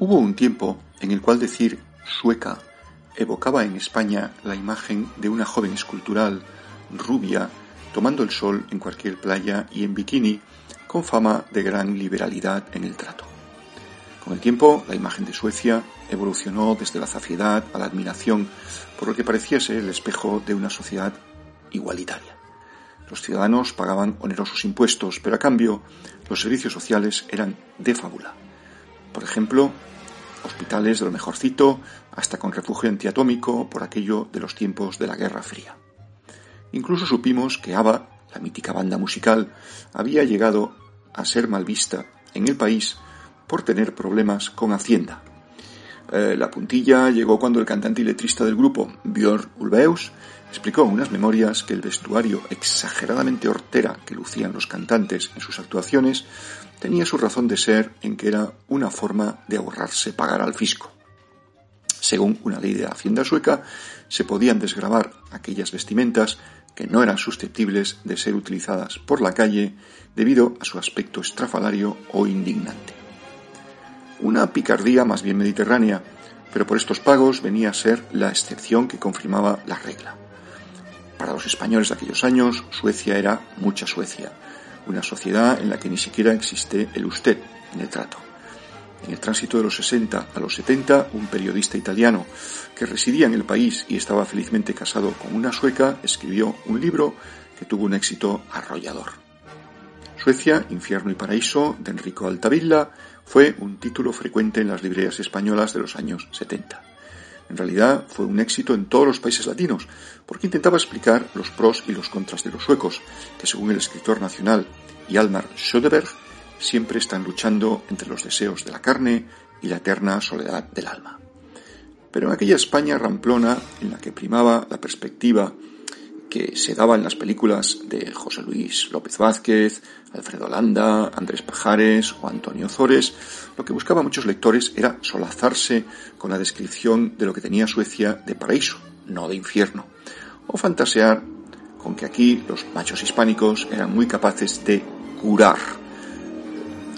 Hubo un tiempo en el cual decir sueca evocaba en España la imagen de una joven escultural, rubia, tomando el sol en cualquier playa y en bikini, con fama de gran liberalidad en el trato. Con el tiempo, la imagen de Suecia evolucionó desde la zafiedad a la admiración por lo que parecía ser el espejo de una sociedad igualitaria. Los ciudadanos pagaban onerosos impuestos, pero a cambio los servicios sociales eran de fábula. Por ejemplo, hospitales de lo mejorcito, hasta con refugio antiatómico por aquello de los tiempos de la Guerra Fría. Incluso supimos que ABBA, la mítica banda musical, había llegado a ser mal vista en el país por tener problemas con Hacienda. Eh, la puntilla llegó cuando el cantante y letrista del grupo, Björn Ulvaeus, explicó en unas memorias que el vestuario exageradamente hortera que lucían los cantantes en sus actuaciones tenía su razón de ser en que era una forma de ahorrarse pagar al fisco. Según una ley de la Hacienda sueca, se podían desgravar aquellas vestimentas que no eran susceptibles de ser utilizadas por la calle debido a su aspecto estrafalario o indignante. Una picardía más bien mediterránea, pero por estos pagos venía a ser la excepción que confirmaba la regla. Para los españoles de aquellos años, Suecia era mucha Suecia, una sociedad en la que ni siquiera existe el usted en el trato. En el tránsito de los 60 a los 70, un periodista italiano que residía en el país y estaba felizmente casado con una sueca escribió un libro que tuvo un éxito arrollador. Suecia, Infierno y Paraíso, de Enrico Altavilla, fue un título frecuente en las librerías españolas de los años 70. Realidad fue un éxito en todos los países latinos, porque intentaba explicar los pros y los contras de los suecos, que según el escritor nacional Hjalmar Söderberg, siempre están luchando entre los deseos de la carne y la eterna soledad del alma. Pero en aquella España ramplona, en la que primaba la perspectiva que se daba en las películas de José Luis López Vázquez, Alfredo Landa, Andrés Pajares o Antonio Zores, lo que buscaban muchos lectores era solazarse con la descripción de lo que tenía Suecia de paraíso, no de infierno, o fantasear con que aquí los machos hispánicos eran muy capaces de curar,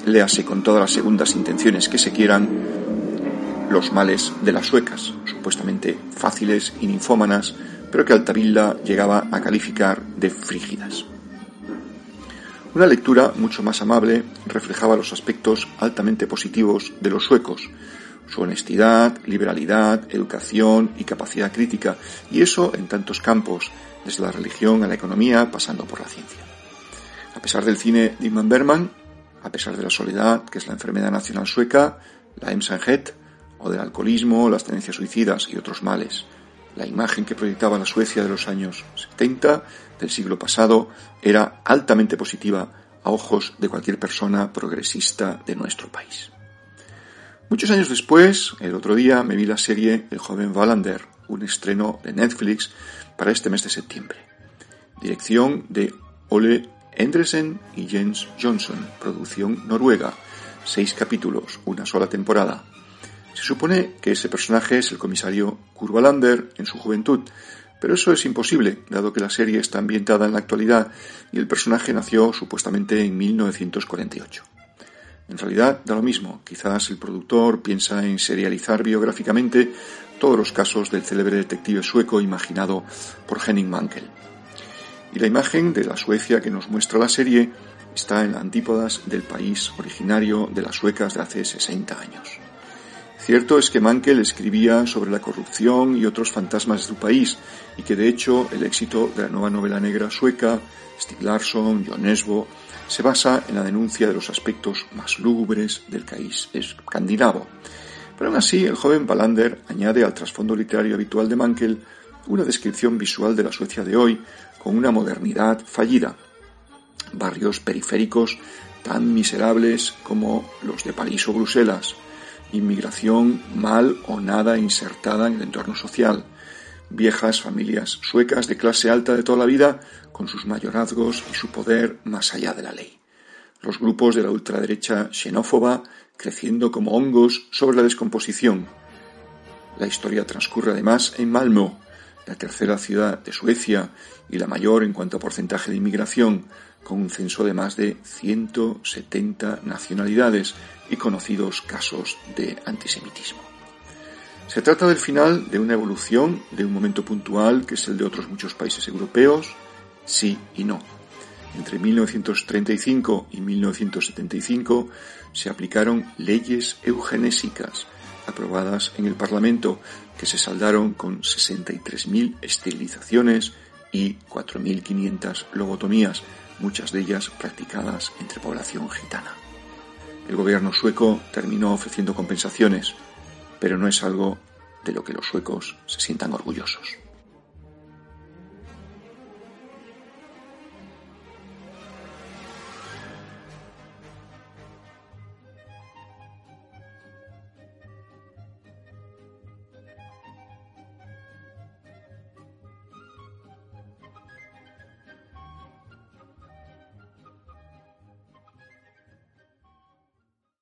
léase con todas las segundas intenciones que se quieran, los males de las suecas, supuestamente fáciles ninfómanas, pero que Altavilla llegaba a calificar de frígidas. Una lectura mucho más amable reflejaba los aspectos altamente positivos de los suecos, su honestidad, liberalidad, educación y capacidad crítica, y eso en tantos campos, desde la religión a la economía, pasando por la ciencia. A pesar del cine de Ingmar Bergman, a pesar de la soledad, que es la enfermedad nacional sueca, la ensamhet, o del alcoholismo, las tendencias suicidas y otros males, la imagen que proyectaba la Suecia de los años 70 del siglo pasado era altamente positiva a ojos de cualquier persona progresista de nuestro país. Muchos años después, el otro día, me vi la serie El joven Wallander, un estreno de Netflix para este mes de septiembre. Dirección de Ole Endresen y Jens Johnson, producción noruega, seis capítulos, una sola temporada. Se supone que ese personaje es el comisario Kurvalander en su juventud, pero eso es imposible, dado que la serie está ambientada en la actualidad y el personaje nació supuestamente en 1948. En realidad da lo mismo, quizás el productor piensa en serializar biográficamente todos los casos del célebre detective sueco imaginado por Henning Mankell. Y la imagen de la Suecia que nos muestra la serie está en antípodas del país originario de las suecas de hace 60 años. Cierto es que Mankell escribía sobre la corrupción y otros fantasmas de su país, y que de hecho el éxito de la nueva novela negra sueca, Stig Larsson, John Nesbo, se basa en la denuncia de los aspectos más lúgubres del país escandinavo. Pero aún así, el joven Balander añade al trasfondo literario habitual de Mankell una descripción visual de la Suecia de hoy con una modernidad fallida. Barrios periféricos tan miserables como los de París o Bruselas, inmigración mal o nada insertada en el entorno social, viejas familias suecas de clase alta de toda la vida con sus mayorazgos y su poder más allá de la ley. Los grupos de la ultraderecha xenófoba creciendo como hongos sobre la descomposición. La historia transcurre además en Malmö, la tercera ciudad de Suecia y la mayor en cuanto a porcentaje de inmigración, con un censo de más de 170 nacionalidades y conocidos casos de antisemitismo. Se trata del final de una evolución, de un momento puntual que es el de otros muchos países europeos, sí y no. Entre 1935 y 1975 se aplicaron leyes eugenésicas aprobadas en el Parlamento que se saldaron con 63.000 esterilizaciones y 4.500 lobotomías, muchas de ellas practicadas entre población gitana. El gobierno sueco terminó ofreciendo compensaciones, pero no es algo de lo que los suecos se sientan orgullosos.